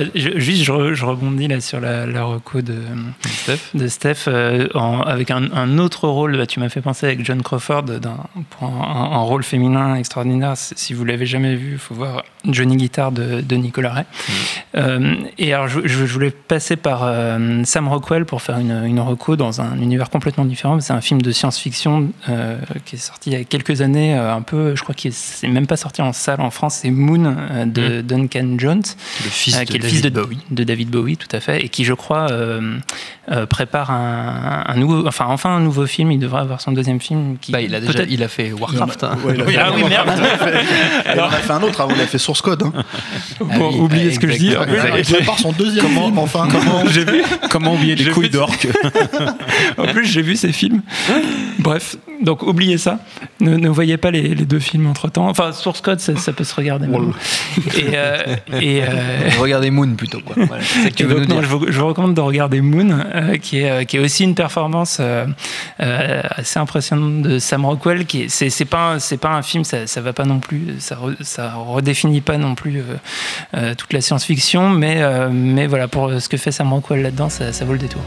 bah, juste, je, rebondis là sur la, la reco de Steph, de Steph euh, avec un, autre rôle. Bah, tu m'as fait penser avec John Crawford pour un, rôle féminin extraordinaire. Si vous l'avez jamais vu, il faut voir Johnny Guitar de, de Nicolas Ray. Mm. Euh, et alors, je, je, voulais passer par euh, Sam Rockwell pour faire une, une reco dans un univers complètement différent. C'est un film de science-fiction qui est sorti il y a quelques années, un peu, je crois qu'il n'est même pas sorti en salle en France. C'est Moon de mm. Duncan Jones, le fils qui est le fils de, Bowie. de David Bowie, tout à fait, et qui, je crois, prépare un, un, nouveau, enfin, enfin un nouveau film. Il devrait avoir son deuxième film. Qui, bah, il a déjà, il a fait Warcraft. ah oui, merde. Alors, on a fait un autre avant, il a fait Source Code. Hein. Bon, ah oubliez ce que je dis. Il prépare son deuxième comment, film, enfin. Comment, j'ai vu, comment oublier les couilles d'orque En plus, j'ai vu ces films. Bref, donc oubliez ça. Ne, ne voyez pas les, les, deux films entre temps. Enfin, Source Code, ça, ça peut se regarder. Et, euh, et euh... regardez Moon plutôt. Quoi. Voilà, que donc, non, je, vous, je, vous, recommande de regarder Moon, euh, qui, est, qui est aussi une performance euh, euh, assez impressionnante de Sam Rockwell. Qui c'est, c'est pas c'est pas un film, ça, ça va pas non plus, ça, re, ça redéfinit pas non plus toute la science-fiction, mais mais voilà pour ce que fait Sam Rockwell là-dedans, ça, ça vaut le détour.